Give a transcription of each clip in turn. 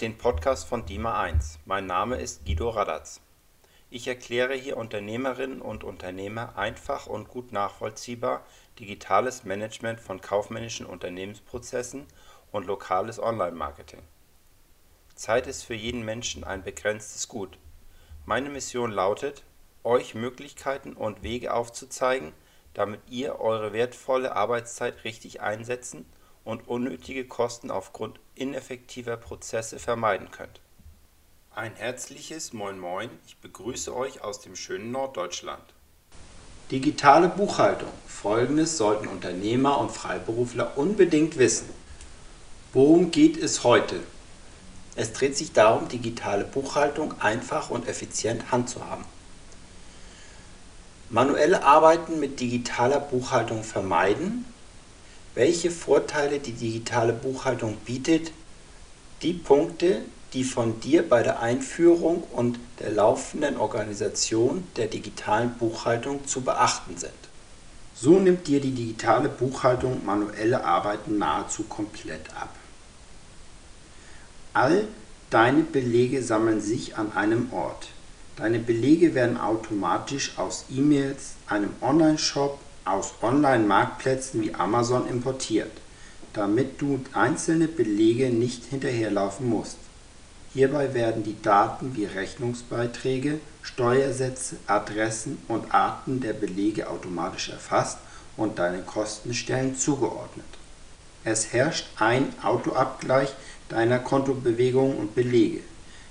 den Podcast von DIMA1. Mein Name ist Guido Radatz. Ich erkläre hier Unternehmerinnen und Unternehmer einfach und gut nachvollziehbar digitales Management von kaufmännischen Unternehmensprozessen und lokales Online-Marketing. Zeit ist für jeden Menschen ein begrenztes Gut. Meine Mission lautet, euch Möglichkeiten und Wege aufzuzeigen, damit ihr eure wertvolle Arbeitszeit richtig einsetzen und unnötige Kosten aufgrund ineffektiver Prozesse vermeiden könnt. Ein herzliches Moin Moin, ich begrüße euch aus dem schönen Norddeutschland. Digitale Buchhaltung. Folgendes sollten Unternehmer und Freiberufler unbedingt wissen. Worum geht es heute? Es dreht sich darum, digitale Buchhaltung einfach und effizient handzuhaben. Manuelle Arbeiten mit digitaler Buchhaltung vermeiden. Welche Vorteile die digitale Buchhaltung bietet. Die Punkte, die von dir bei der Einführung und der laufenden Organisation der digitalen Buchhaltung zu beachten sind. So nimmt dir die digitale Buchhaltung manuelle Arbeiten nahezu komplett ab. All deine Belege sammeln sich an einem Ort. Deine Belege werden automatisch aus E-Mails, einem Online-Shop, aus Online-Marktplätzen wie Amazon importiert, damit du einzelne Belege nicht hinterherlaufen musst. Hierbei werden die Daten wie Rechnungsbeiträge, Steuersätze, Adressen und Arten der Belege automatisch erfasst und deinen Kostenstellen zugeordnet. Es herrscht ein Autoabgleich deiner Kontobewegungen und Belege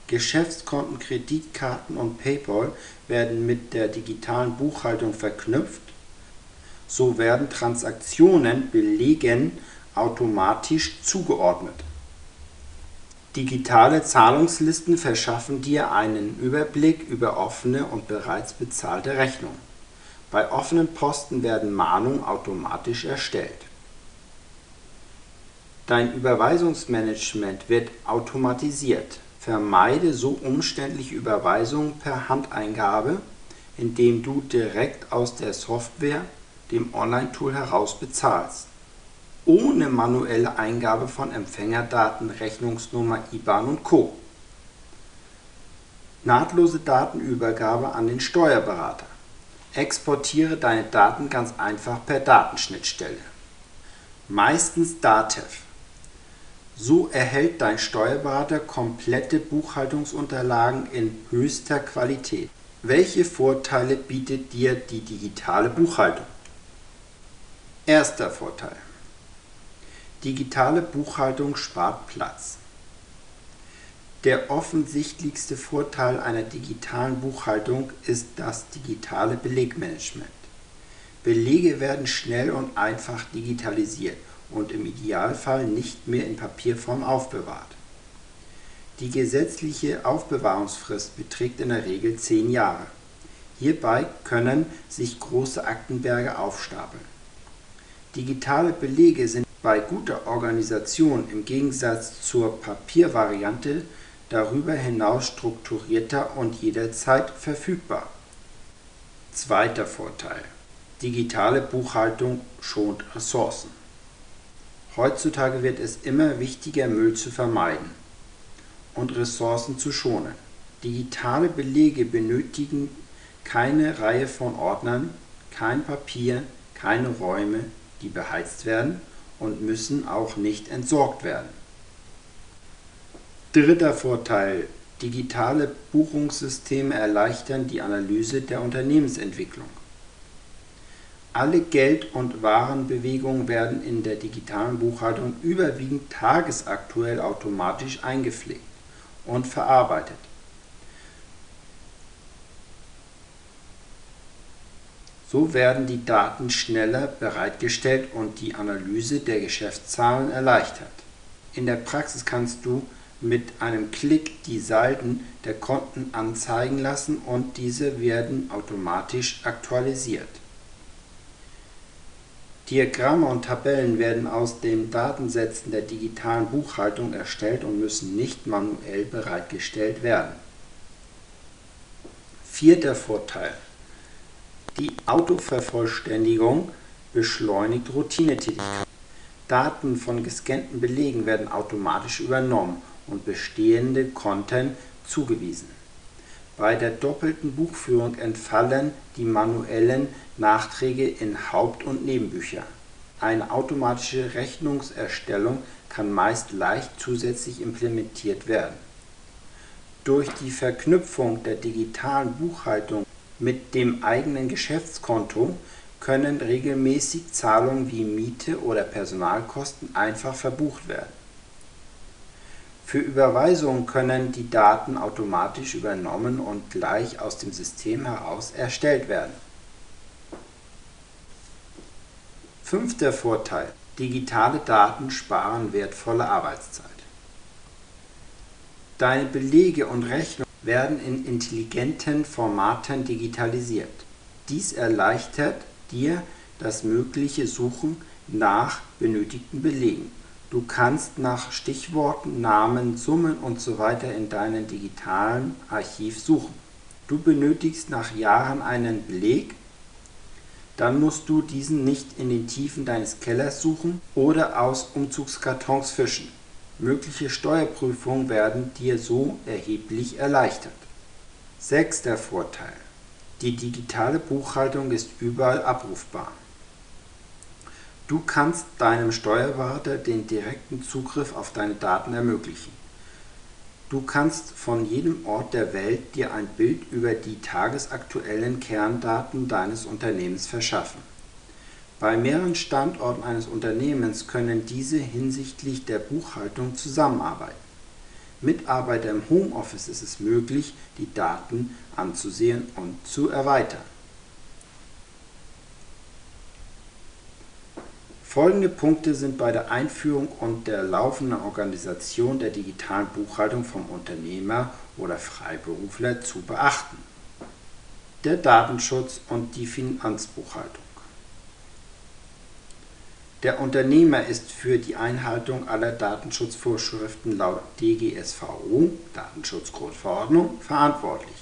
Geschäftskonten, Kreditkarten und PayPal werden mit der digitalen Buchhaltung verknüpft, so werden Transaktionen Belegen automatisch zugeordnet. Digitale Zahlungslisten verschaffen dir einen Überblick über offene und bereits bezahlte Rechnungen. Bei offenen Posten werden Mahnungen automatisch erstellt. Dein Überweisungsmanagement wird automatisiert Vermeide so umständliche Überweisungen per Handeingabe, indem du direkt aus der Software, dem Online-Tool heraus bezahlst, ohne manuelle Eingabe von Empfängerdaten, Rechnungsnummer, IBAN und Co. Nahtlose Datenübergabe an den Steuerberater. Exportiere deine Daten ganz einfach per Datenschnittstelle. Meistens Datev. So erhält dein Steuerberater komplette Buchhaltungsunterlagen in höchster Qualität. Welche Vorteile bietet dir die digitale Buchhaltung? Erster Vorteil. Digitale Buchhaltung spart Platz. Der offensichtlichste Vorteil einer digitalen Buchhaltung ist das digitale Belegmanagement. Belege werden schnell und einfach digitalisiert und im Idealfall nicht mehr in Papierform aufbewahrt. Die gesetzliche Aufbewahrungsfrist beträgt in der Regel zehn Jahre. Hierbei können sich große Aktenberge aufstapeln. Digitale Belege sind bei guter Organisation im Gegensatz zur Papiervariante darüber hinaus strukturierter und jederzeit verfügbar. Zweiter Vorteil. Digitale Buchhaltung schont Ressourcen. Heutzutage wird es immer wichtiger, Müll zu vermeiden und Ressourcen zu schonen. Digitale Belege benötigen keine Reihe von Ordnern, kein Papier, keine Räume, die beheizt werden und müssen auch nicht entsorgt werden. Dritter Vorteil. Digitale Buchungssysteme erleichtern die Analyse der Unternehmensentwicklung. Alle Geld- und Warenbewegungen werden in der digitalen Buchhaltung überwiegend tagesaktuell automatisch eingepflegt und verarbeitet. So werden die Daten schneller bereitgestellt und die Analyse der Geschäftszahlen erleichtert. In der Praxis kannst du mit einem Klick die Salden der Konten anzeigen lassen und diese werden automatisch aktualisiert. Diagramme und Tabellen werden aus den Datensätzen der digitalen Buchhaltung erstellt und müssen nicht manuell bereitgestellt werden. Vierter Vorteil. Die Autovervollständigung beschleunigt Routinetätigkeiten. Daten von gescannten Belegen werden automatisch übernommen und bestehende Konten zugewiesen. Bei der doppelten Buchführung entfallen die manuellen Nachträge in Haupt und Nebenbücher. Eine automatische Rechnungserstellung kann meist leicht zusätzlich implementiert werden. Durch die Verknüpfung der digitalen Buchhaltung mit dem eigenen Geschäftskonto können regelmäßig Zahlungen wie Miete oder Personalkosten einfach verbucht werden. Für Überweisungen können die Daten automatisch übernommen und gleich aus dem System heraus erstellt werden. Fünfter Vorteil: Digitale Daten sparen wertvolle Arbeitszeit. Deine Belege und Rechnungen werden in intelligenten Formaten digitalisiert. Dies erleichtert dir das mögliche Suchen nach benötigten Belegen. Du kannst nach Stichworten, Namen, Summen usw. in deinem digitalen Archiv suchen. Du benötigst nach Jahren einen Beleg, dann musst du diesen nicht in den Tiefen deines Kellers suchen oder aus Umzugskartons fischen. Mögliche Steuerprüfungen werden dir so erheblich erleichtert. Sechster Vorteil. Die digitale Buchhaltung ist überall abrufbar. Du kannst deinem Steuerberater den direkten Zugriff auf deine Daten ermöglichen. Du kannst von jedem Ort der Welt dir ein Bild über die tagesaktuellen Kerndaten deines Unternehmens verschaffen. Bei mehreren Standorten eines Unternehmens können diese hinsichtlich der Buchhaltung zusammenarbeiten. Mitarbeiter im Homeoffice ist es möglich, die Daten anzusehen und zu erweitern. Folgende Punkte sind bei der Einführung und der laufenden Organisation der digitalen Buchhaltung vom Unternehmer oder Freiberufler zu beachten. Der Datenschutz und die Finanzbuchhaltung. Der Unternehmer ist für die Einhaltung aller Datenschutzvorschriften laut DGSVO Datenschutzgrundverordnung verantwortlich.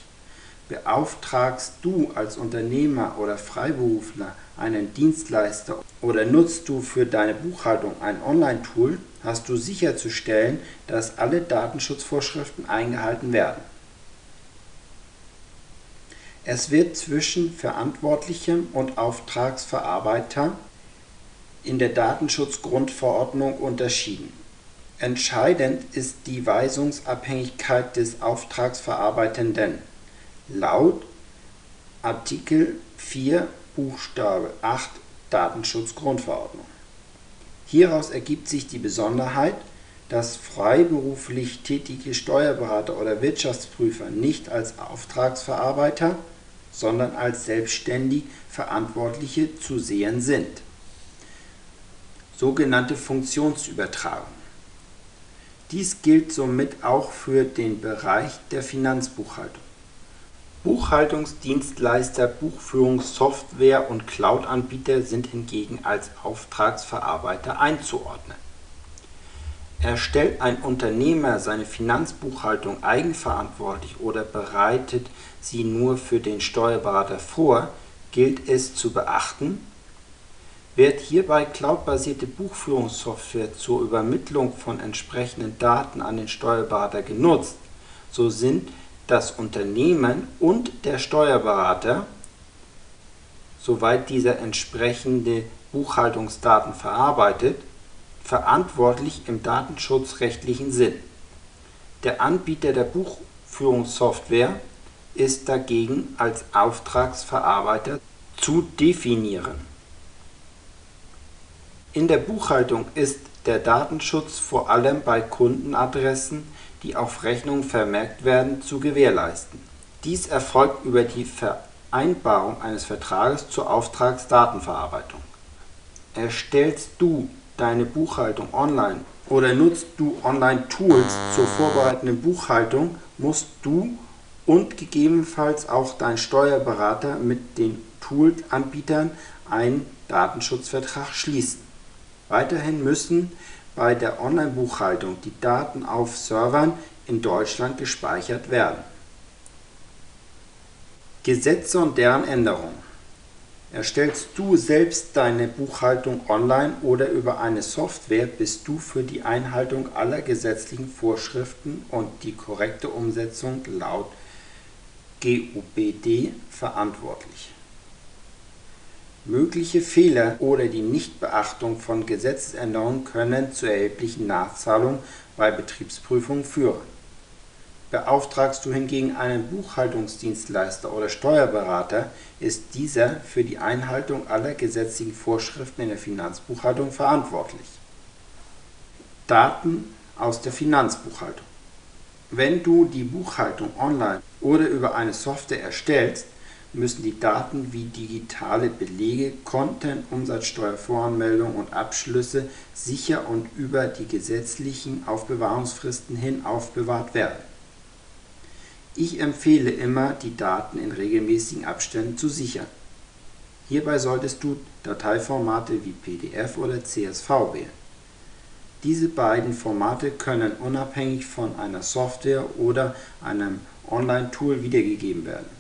Beauftragst du als Unternehmer oder Freiberufler einen Dienstleister oder nutzt du für deine Buchhaltung ein Online-Tool, hast du sicherzustellen, dass alle Datenschutzvorschriften eingehalten werden. Es wird zwischen Verantwortlichem und Auftragsverarbeiter in der Datenschutzgrundverordnung unterschieden. Entscheidend ist die Weisungsabhängigkeit des Auftragsverarbeitenden. Laut Artikel 4 Buchstabe 8 Datenschutzgrundverordnung. Hieraus ergibt sich die Besonderheit, dass freiberuflich tätige Steuerberater oder Wirtschaftsprüfer nicht als Auftragsverarbeiter, sondern als selbstständig Verantwortliche zu sehen sind. Sogenannte Funktionsübertragung. Dies gilt somit auch für den Bereich der Finanzbuchhaltung. Buchhaltungsdienstleister, Buchführungssoftware und Cloud-Anbieter sind hingegen als Auftragsverarbeiter einzuordnen. Erstellt ein Unternehmer seine Finanzbuchhaltung eigenverantwortlich oder bereitet sie nur für den Steuerberater vor, gilt es zu beachten, wird hierbei cloudbasierte Buchführungssoftware zur Übermittlung von entsprechenden Daten an den Steuerberater genutzt, so sind das Unternehmen und der Steuerberater, soweit dieser entsprechende Buchhaltungsdaten verarbeitet, verantwortlich im datenschutzrechtlichen Sinn. Der Anbieter der Buchführungssoftware ist dagegen als Auftragsverarbeiter zu definieren. In der Buchhaltung ist der Datenschutz vor allem bei Kundenadressen die auf Rechnungen vermerkt werden, zu gewährleisten. Dies erfolgt über die Vereinbarung eines Vertrages zur Auftragsdatenverarbeitung. Erstellst du deine Buchhaltung online oder nutzt du Online-Tools zur vorbereitenden Buchhaltung, musst du und gegebenenfalls auch dein Steuerberater mit den Tool-Anbietern einen Datenschutzvertrag schließen. Weiterhin müssen bei der Online-Buchhaltung die Daten auf Servern in Deutschland gespeichert werden. Gesetze und deren Änderung Erstellst du selbst deine Buchhaltung online oder über eine Software, bist du für die Einhaltung aller gesetzlichen Vorschriften und die korrekte Umsetzung laut GUBD verantwortlich. Mögliche Fehler oder die Nichtbeachtung von Gesetzesänderungen können zu erheblichen Nachzahlungen bei Betriebsprüfungen führen. Beauftragst du hingegen einen Buchhaltungsdienstleister oder Steuerberater, ist dieser für die Einhaltung aller gesetzlichen Vorschriften in der Finanzbuchhaltung verantwortlich. Daten aus der Finanzbuchhaltung Wenn du die Buchhaltung online oder über eine Software erstellst, müssen die Daten wie digitale Belege, Konten, Umsatzsteuervoranmeldungen und Abschlüsse sicher und über die gesetzlichen Aufbewahrungsfristen hin aufbewahrt werden ich empfehle immer, die Daten in regelmäßigen Abständen zu sichern. Hierbei solltest du Dateiformate wie PDF oder CSV wählen. Diese beiden Formate können unabhängig von einer Software oder einem Online-Tool wiedergegeben werden.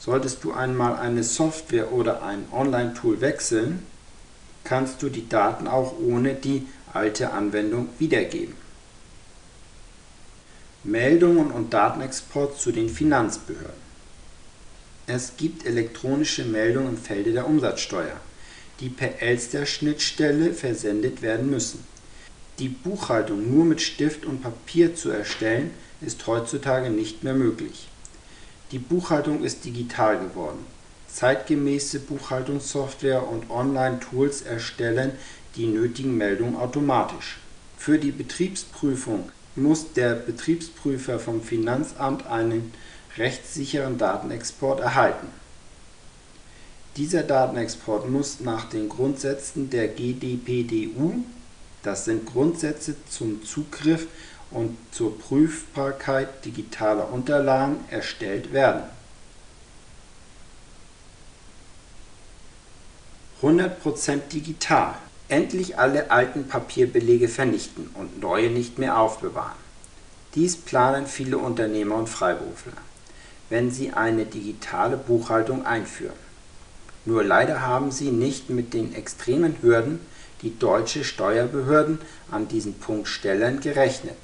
Solltest du einmal eine Software oder ein Online-Tool wechseln, kannst du die Daten auch ohne die alte Anwendung wiedergeben. Meldungen und Datenexport zu den Finanzbehörden. Es gibt elektronische Meldungen im Felde der Umsatzsteuer, die per Elster-Schnittstelle versendet werden müssen. Die Buchhaltung nur mit Stift und Papier zu erstellen, ist heutzutage nicht mehr möglich. Die Buchhaltung ist digital geworden. Zeitgemäße Buchhaltungssoftware und Online-Tools erstellen die nötigen Meldungen automatisch. Für die Betriebsprüfung muss der Betriebsprüfer vom Finanzamt einen rechtssicheren Datenexport erhalten. Dieser Datenexport muss nach den Grundsätzen der GDPDU das sind Grundsätze zum Zugriff und zur Prüfbarkeit digitaler Unterlagen) erstellt werden. 100% digital endlich alle alten Papierbelege vernichten und neue nicht mehr aufbewahren. Dies planen viele Unternehmer und Freiberufler, wenn sie eine digitale Buchhaltung einführen. Nur leider haben sie nicht mit den extremen Hürden, die deutsche Steuerbehörden an diesem Punkt stellen, gerechnet.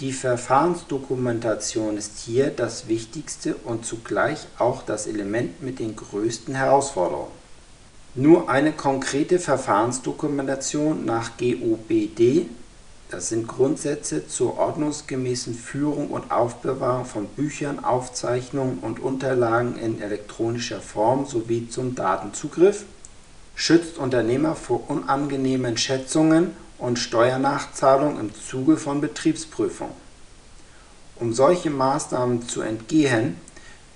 Die Verfahrensdokumentation ist hier das wichtigste und zugleich auch das Element mit den größten Herausforderungen. Nur eine konkrete Verfahrensdokumentation nach GOBD das sind Grundsätze zur ordnungsgemäßen Führung und Aufbewahrung von Büchern, Aufzeichnungen und Unterlagen in elektronischer Form sowie zum Datenzugriff, schützt Unternehmer vor unangenehmen Schätzungen und Steuernachzahlungen im Zuge von Betriebsprüfungen. Um solche Maßnahmen zu entgehen,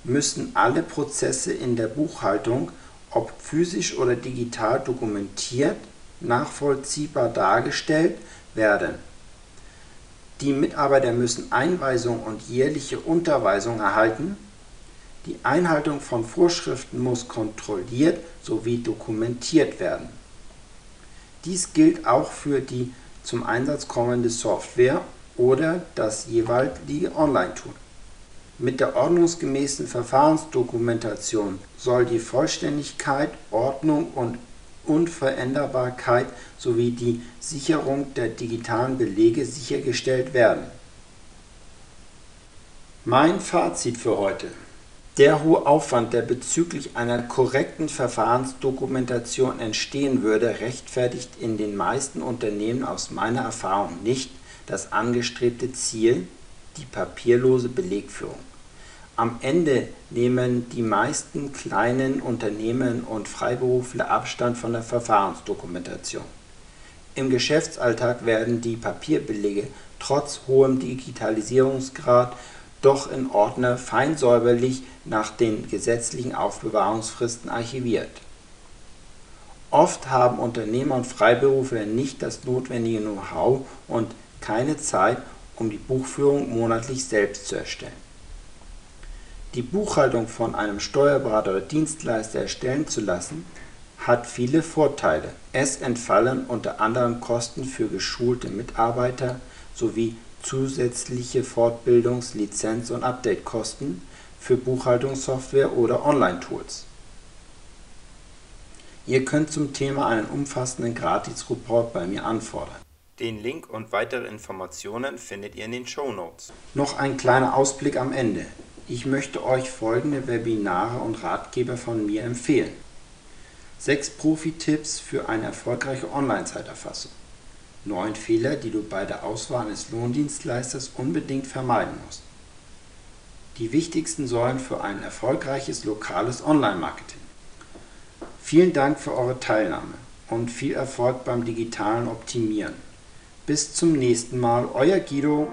müssen alle Prozesse in der Buchhaltung ob physisch oder digital dokumentiert, nachvollziehbar dargestellt werden. Die Mitarbeiter müssen Einweisungen und jährliche Unterweisungen erhalten. Die Einhaltung von Vorschriften muss kontrolliert sowie dokumentiert werden. Dies gilt auch für die zum Einsatz kommende Software oder das jeweilige Online-Tool mit der ordnungsgemäßen Verfahrensdokumentation soll die Vollständigkeit, Ordnung und Unveränderbarkeit sowie die Sicherung der digitalen Belege sichergestellt werden. Mein Fazit für heute Der hohe Aufwand, der bezüglich einer korrekten Verfahrensdokumentation entstehen würde, rechtfertigt in den meisten Unternehmen aus meiner Erfahrung nicht das angestrebte Ziel die papierlose Belegführung. Am Ende nehmen die meisten kleinen Unternehmen und Freiberufler Abstand von der Verfahrensdokumentation. Im Geschäftsalltag werden die Papierbelege trotz hohem Digitalisierungsgrad doch in Ordner feinsäuberlich nach den gesetzlichen Aufbewahrungsfristen archiviert. Oft haben Unternehmer und Freiberufler nicht das notwendige Know-how und keine Zeit um die Buchführung monatlich selbst zu erstellen. Die Buchhaltung von einem Steuerberater oder Dienstleister erstellen zu lassen, hat viele Vorteile. Es entfallen unter anderem Kosten für geschulte Mitarbeiter sowie zusätzliche Fortbildungs-, Lizenz- und Updatekosten für Buchhaltungssoftware oder Online-Tools. Ihr könnt zum Thema einen umfassenden Gratis-Report bei mir anfordern. Den Link und weitere Informationen findet ihr in den Show Notes. Noch ein kleiner Ausblick am Ende. Ich möchte euch folgende Webinare und Ratgeber von mir empfehlen. Sechs Profi-Tipps für eine erfolgreiche Online-Zeiterfassung. Neun Fehler, die du bei der Auswahl eines Lohndienstleisters unbedingt vermeiden musst. Die wichtigsten Säulen für ein erfolgreiches lokales Online-Marketing. Vielen Dank für eure Teilnahme und viel Erfolg beim digitalen Optimieren. Bis zum nächsten Mal, euer Guido.